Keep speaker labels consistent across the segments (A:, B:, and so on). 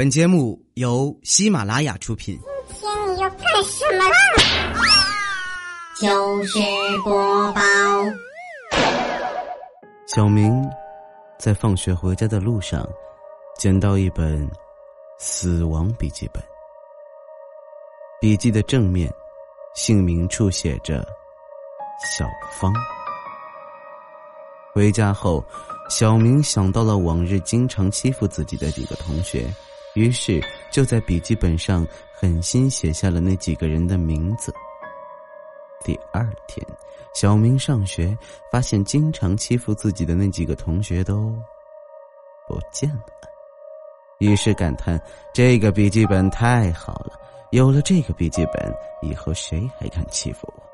A: 本节目由喜马拉雅出品。
B: 今天你要干什么啦？
C: 就是播报。
D: 小明在放学回家的路上，捡到一本死亡笔记本。笔记的正面，姓名处写着“小芳”。回家后，小明想到了往日经常欺负自己的几个同学，于是就在笔记本上狠心写下了那几个人的名字。第二天，小明上学，发现经常欺负自己的那几个同学都不见了，于是感叹：这个笔记本太好了，有了这个笔记本，以后谁还敢欺负我？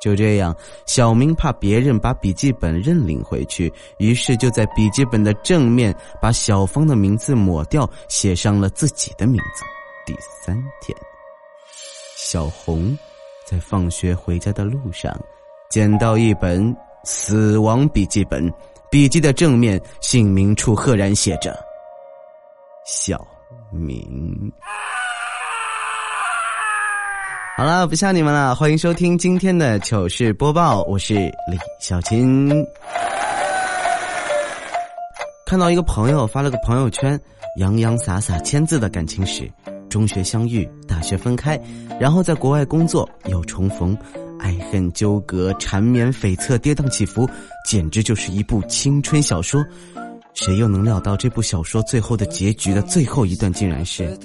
D: 就这样，小明怕别人把笔记本认领回去，于是就在笔记本的正面把小芳的名字抹掉，写上了自己的名字。第三天，小红在放学回家的路上，捡到一本死亡笔记本，笔记的正面姓名处赫然写着“小明”。好了，不吓你们了，欢迎收听今天的糗事播报，我是李小琴。看到一个朋友发了个朋友圈，洋洋洒洒签字的感情史：中学相遇，大学分开，然后在国外工作又重逢，爱恨纠葛，缠绵悱恻，跌宕起伏，简直就是一部青春小说。谁又能料到这部小说最后的结局的最后一段竟然是？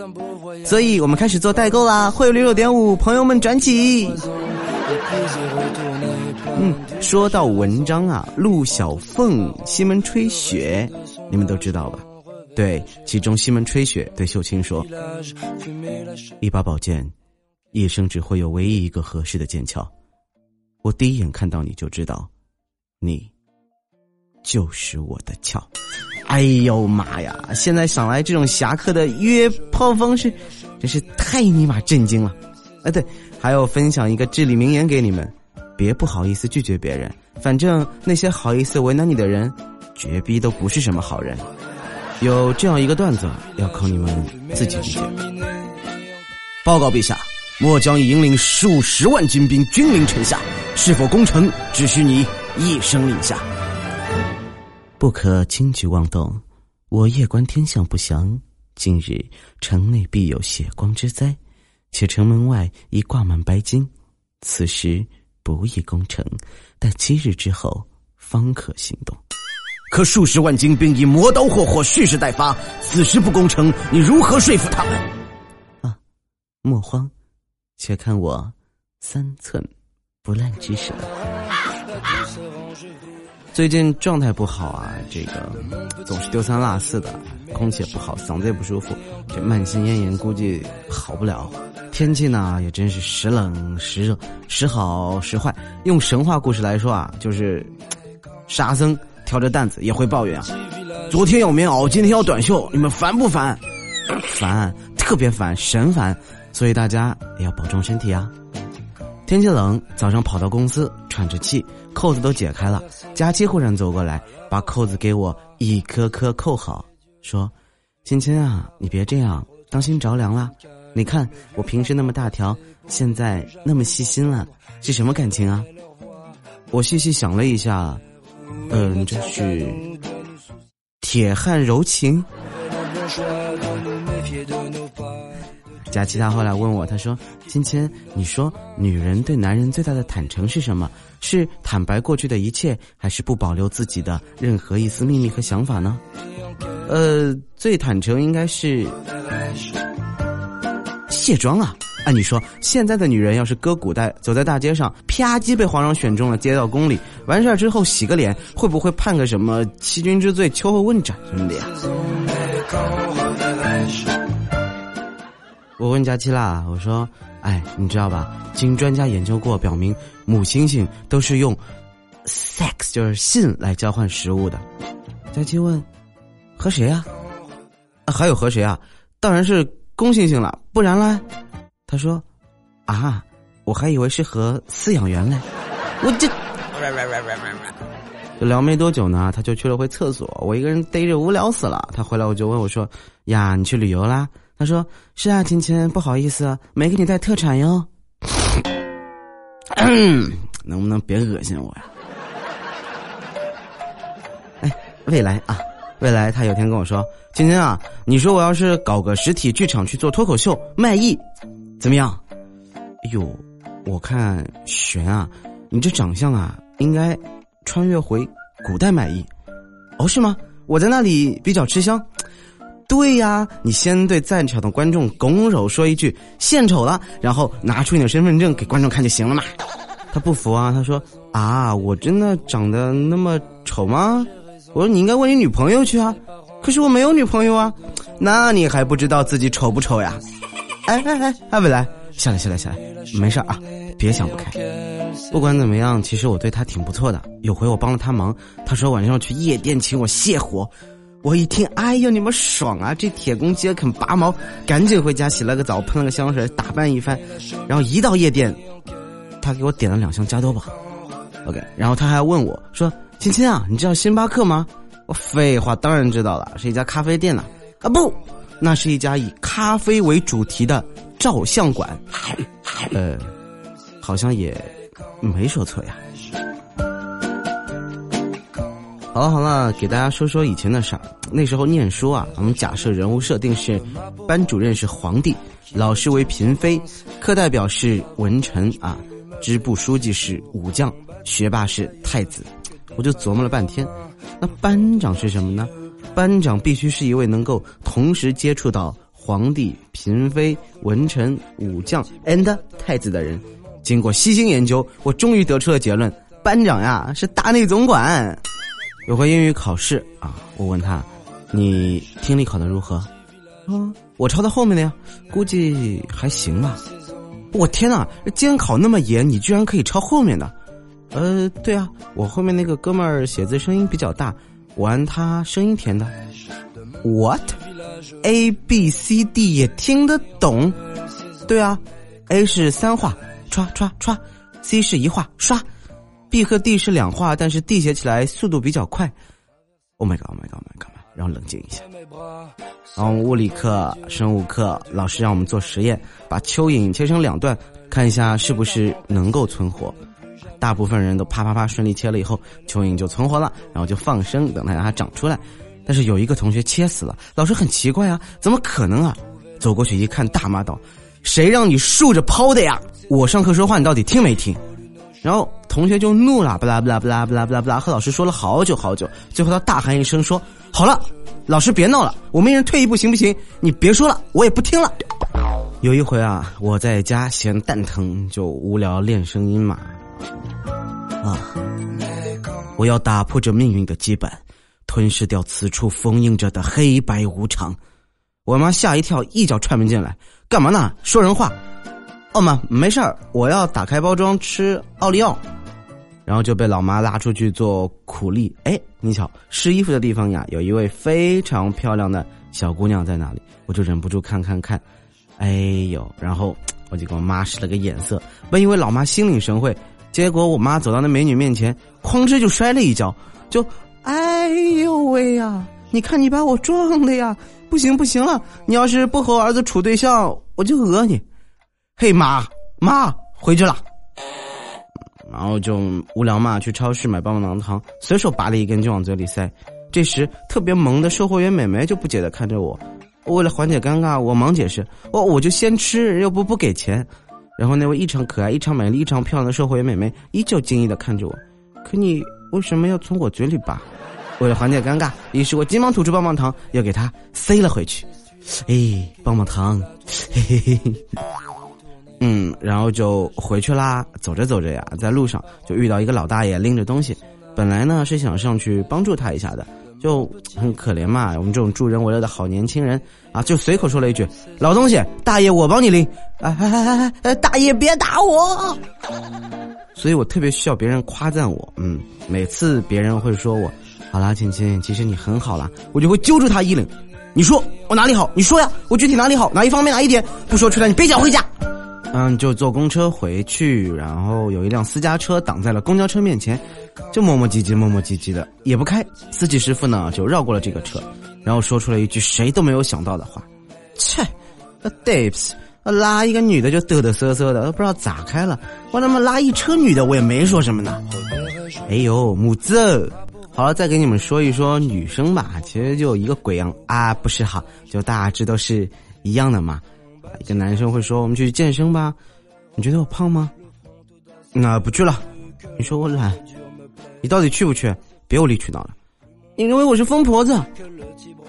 D: 所以我们开始做代购啦！汇率六点五，朋友们转起。嗯，说到文章啊，陆小凤、西门吹雪，你们都知道吧？对，其中西门吹雪对秀清说：“一把宝剑，一生只会有唯一一个合适的剑鞘。我第一眼看到你就知道，你。”就是我的鞘，哎呦妈呀！现在想来这种侠客的约炮方式，真是太尼玛震惊了。哎，对，还要分享一个至理名言给你们：别不好意思拒绝别人，反正那些好意思为难你的人，绝逼都不是什么好人。有这样一个段子，要靠你们自己理解。报告陛下，末将已引领数十万精兵，君临城下，是否攻城，只需你一声令下。不可轻举妄动，我夜观天象不详。今日城内必有血光之灾，且城门外已挂满白金，此时不宜攻城。待七日之后方可行动。可数十万精兵以磨刀霍霍，蓄势待发，此时不攻城，你如何说服他们？啊，莫慌，且看我三寸不烂之舌。最近状态不好啊，这个总是丢三落四的，空气也不好，嗓子也不舒服，这慢性咽炎估计好不了。天气呢也真是时冷时热，时好时坏。用神话故事来说啊，就是沙僧挑着担子也会抱怨啊，昨天要棉袄，今天要短袖，你们烦不烦？烦，特别烦，神烦。所以大家也要保重身体啊。天气冷，早上跑到公司，喘着气，扣子都解开了。佳期忽然走过来，把扣子给我一颗颗扣好，说：“亲亲啊，你别这样，当心着凉了。你看我平时那么大条，现在那么细心了，是什么感情啊？”我细细想了一下，嗯，这是铁汉柔情。佳琪他后来问我，他说：“芊芊，你说女人对男人最大的坦诚是什么？是坦白过去的一切，还是不保留自己的任何一丝秘密和想法呢？”呃，最坦诚应该是卸妆啊！按你说，现在的女人要是搁古代，走在大街上，啪叽被皇上选中了，接到宫里，完事儿之后洗个脸，会不会判个什么欺君之罪、秋后问斩什么的呀？我问佳期啦，我说：“哎，你知道吧？经专家研究过，表明母猩猩都是用 sex 就是性来交换食物的。”佳期问：“和谁啊？还有和谁啊？当然是公猩猩了，不然啦？”他说：“啊，我还以为是和饲养员嘞。”我这，就聊没多久呢，他就去了回厕所，我一个人逮着无聊死了。他回来我就问我说：“呀，你去旅游啦？”他说：“是啊，亲亲，不好意思，没给你带特产哟。能不能别恶心我呀？哎，未来啊，未来，他有天跟我说：“亲亲啊，你说我要是搞个实体剧场去做脱口秀卖艺，怎么样？”哎呦，我看悬啊，你这长相啊，应该穿越回古代卖艺。哦，是吗？我在那里比较吃香。对呀，你先对在场的观众拱手说一句“献丑了”，然后拿出你的身份证给观众看就行了嘛。他不服啊，他说：“啊，我真的长得那么丑吗？”我说：“你应该问你女朋友去啊。”可是我没有女朋友啊，那你还不知道自己丑不丑呀？哎哎哎，阿未来，下来下来下来，没事啊，别想不开。不管怎么样，其实我对他挺不错的。有回我帮了他忙，他说晚上去夜店请我泄火。我一听，哎呦，你们爽啊！这铁公鸡肯拔毛，赶紧回家洗了个澡，喷了个香水，打扮一番，然后一到夜店，他给我点了两箱加多宝。OK，然后他还问我说：“亲亲啊，你知道星巴克吗？”我废话，当然知道了，是一家咖啡店呢。啊不，那是一家以咖啡为主题的照相馆。呃，好像也没说错呀。好了好了，给大家说说以前的事儿。那时候念书啊，我们假设人物设定是班主任是皇帝，老师为嫔妃，课代表是文臣啊，支部书记是武将，学霸是太子。我就琢磨了半天，那班长是什么呢？班长必须是一位能够同时接触到皇帝、嫔妃、文臣、武将 and 太子的人。经过悉心研究，我终于得出了结论：班长呀是大内总管。有回英语考试啊，我问他：“你听力考得如何？”嗯，我抄到后面的呀，估计还行吧。我天呐，监考那么严，你居然可以抄后面的？呃，对啊，我后面那个哥们儿写字声音比较大，我按他声音填的。What？A B C D 也听得懂？对啊，A 是三画，歘歘歘；C 是一画，刷。B 和 D 是两画，但是 D 写起来速度比较快。Oh my god！Oh my god！Oh my god！让我冷静一下。然后物理课、生物课，老师让我们做实验，把蚯蚓切成两段，看一下是不是能够存活。大部分人都啪啪啪顺利切了以后，蚯蚓就存活了，然后就放生，等它让它长出来。但是有一个同学切死了，老师很奇怪啊，怎么可能啊？走过去一看，大骂道：“谁让你竖着抛的呀？我上课说话你到底听没听？”然后同学就怒了，不啦不啦不啦不啦不啦不啦，和老师说了好久好久。最后他大喊一声说：“好了，老师别闹了，我们一人退一步行不行？你别说了，我也不听了。”有一回啊，我在家闲蛋疼，就无聊练声音嘛。啊，我要打破这命运的羁绊，吞噬掉此处封印着的黑白无常。我妈吓一跳，一脚踹门进来，干嘛呢？说人话。哦妈，没事儿，我要打开包装吃奥利奥，然后就被老妈拉出去做苦力。哎，你瞧，试衣服的地方呀，有一位非常漂亮的小姑娘在那里，我就忍不住看看看。哎呦，然后我就给我妈使了个眼色，本以为老妈心领神会，结果我妈走到那美女面前，哐哧就摔了一跤，就哎呦喂呀！你看你把我撞的呀！不行不行了，你要是不和我儿子处对象，我就讹你。嘿妈妈回去了，然后就无聊嘛，去超市买棒棒糖糖，随手拔了一根就往嘴里塞。这时特别萌的售货员美眉就不解的看着我，为了缓解尴尬，我忙解释：我我就先吃，又不不给钱。然后那位异常可爱、异常美丽、异常漂亮的售货员美眉依旧惊异的看着我，可你为什么要从我嘴里拔？为了缓解尴尬，于是我急忙吐出棒棒糖，又给她塞了回去。哎，棒棒糖，嘿嘿嘿。嗯，然后就回去啦。走着走着呀，在路上就遇到一个老大爷拎着东西，本来呢是想上去帮助他一下的，就很可怜嘛。我们这种助人为乐的好年轻人啊，就随口说了一句：“老东西，大爷我帮你拎。”哎哎哎哎，大爷别打我！所以我特别需要别人夸赞我。嗯，每次别人会说我，好啦，亲亲，其实你很好啦，我就会揪住他衣领，你说我哪里好？你说呀，我具体哪里好？哪一方面哪一点？不说出来你别想回家。嗯，就坐公车回去，然后有一辆私家车挡在了公交车面前，就磨磨唧唧、磨磨唧唧的也不开。司机师傅呢就绕过了这个车，然后说出了一句谁都没有想到的话：“切，对不起，拉一个女的就嘚嘚瑟瑟的，不知道咋开了。我他妈拉一车女的，我也没说什么呢。”哎呦，母子，好了，再给你们说一说女生吧，其实就一个鬼样啊，不是哈，就大致都是一样的嘛。一个男生会说：“我们去健身吧。”你觉得我胖吗？那不去了。你说我懒，你到底去不去？别无理取闹了。你认为我是疯婆子？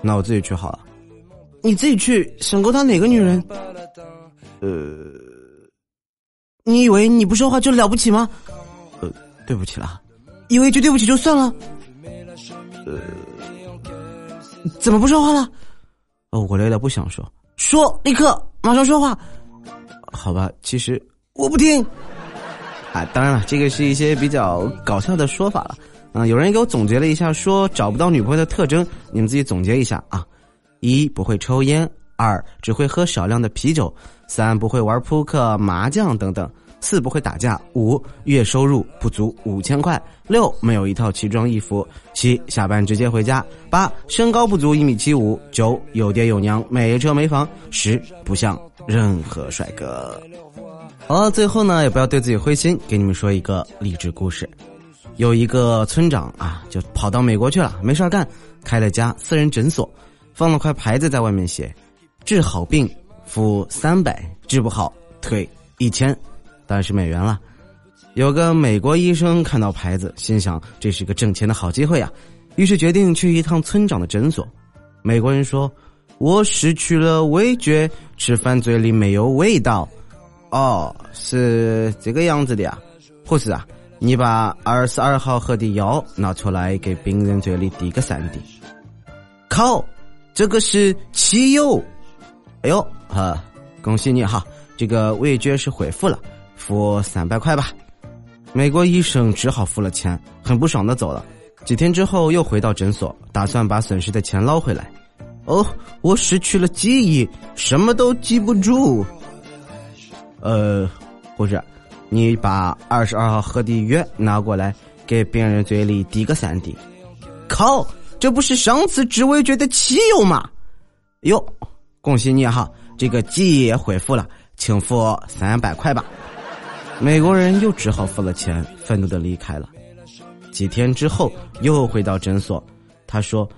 D: 那我自己去好了。你自己去想勾搭哪个女人？呃，你以为你不说话就了不起吗？呃，对不起了。以为就对不起就算了？呃，怎么不说话了？哦，我累了，不想说。说，立刻，马上说话。好吧，其实我不听。啊，当然了，这个是一些比较搞笑的说法了。啊，有人给我总结了一下，说找不到女朋友的特征，你们自己总结一下啊。一不会抽烟，二只会喝少量的啤酒，三不会玩扑克、麻将等等，四不会打架，五月收入不足五千块，六没有一套奇装异服，七下班直接回家，八身高不足一米七五，九有爹有娘，没车没房，十不像任何帅哥。好了，最后呢，也不要对自己灰心，给你们说一个励志故事。有一个村长啊，就跑到美国去了，没事干，开了家私人诊所，放了块牌子在外面写：治好病付三百，治不好退一千，当然是美元了。有个美国医生看到牌子，心想这是个挣钱的好机会啊，于是决定去一趟村长的诊所。美国人说：“我失去了味觉，吃饭嘴里没有味道。”哦，是这个样子的呀，护士啊，你把二十二号盒的药拿出来，给病人嘴里滴个三滴。靠，这个是汽油。哎呦，哈，恭喜你哈，这个味觉是恢复了，付三百块吧。美国医生只好付了钱，很不爽的走了。几天之后又回到诊所，打算把损失的钱捞回来。哦，我失去了记忆，什么都记不住。呃，护士，你把二十二号喝的药拿过来，给病人嘴里滴个三滴。靠，这不是上次治味觉的汽油吗？哟，恭喜你哈，这个记忆也恢复了，请付三百块吧。美国人又只好付了钱，愤怒的离开了。几天之后，又回到诊所，他说：“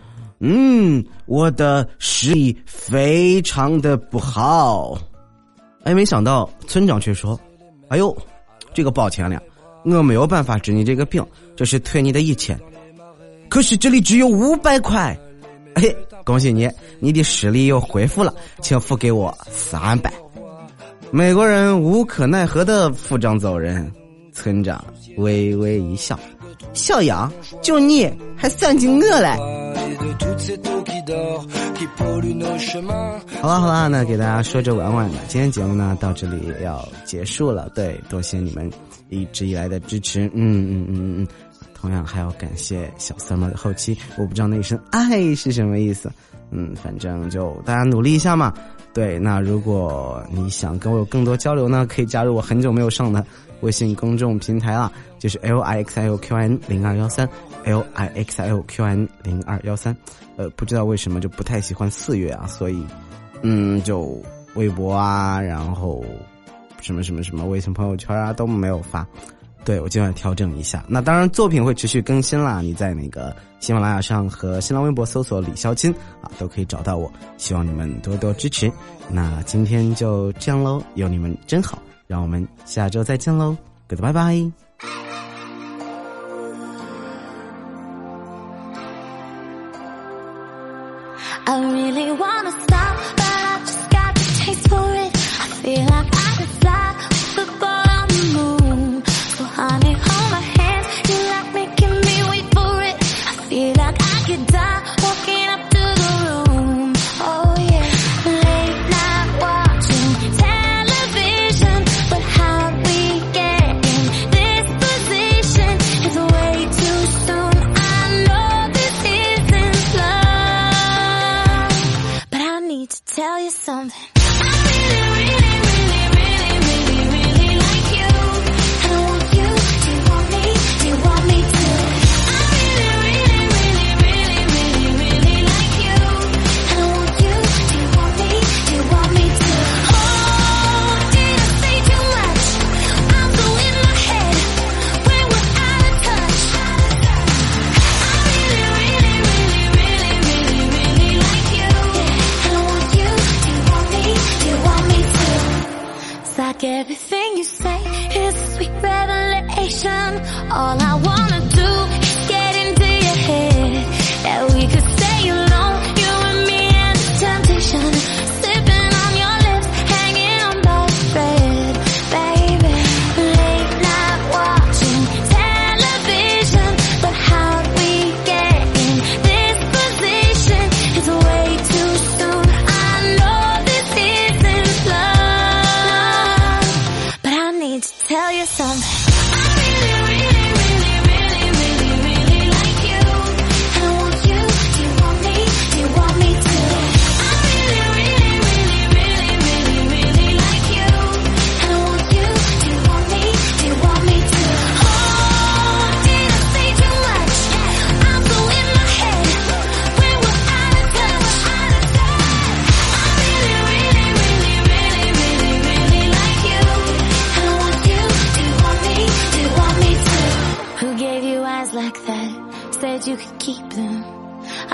D: 嗯，我的视力非常的不好。”哎，没想到村长却说：“哎呦，这个抱歉了，我没有办法治你这个病，这是退你的一千。可是这里只有五百块，嘿，恭喜你，你的视力又恢复了，请付给我三百。”美国人无可奈何的付账走人，村长微微一笑：“小杨，就你还算计我嘞？”好了好了，那给大家说着玩玩的，今天节目呢到这里要结束了。对，多谢你们一直以来的支持，嗯嗯嗯嗯嗯，同样还要感谢小三们的后期，我不知道那一声爱是什么意思，嗯，反正就大家努力一下嘛。对，那如果你想跟我有更多交流呢，可以加入我很久没有上的微信公众平台了，就是 L I X L Q N 零二幺三 L I X L Q N 零二幺三。呃，不知道为什么就不太喜欢四月啊，所以，嗯，就微博啊，然后什么什么什么微信朋友圈啊都没有发，对我今晚调整一下。那当然，作品会持续更新啦。你在那个喜马拉雅上和新浪微博搜索李潇钦啊，都可以找到我。希望你们多多支持。那今天就这样喽，有你们真好，让我们下周再见喽，Goodbye bye。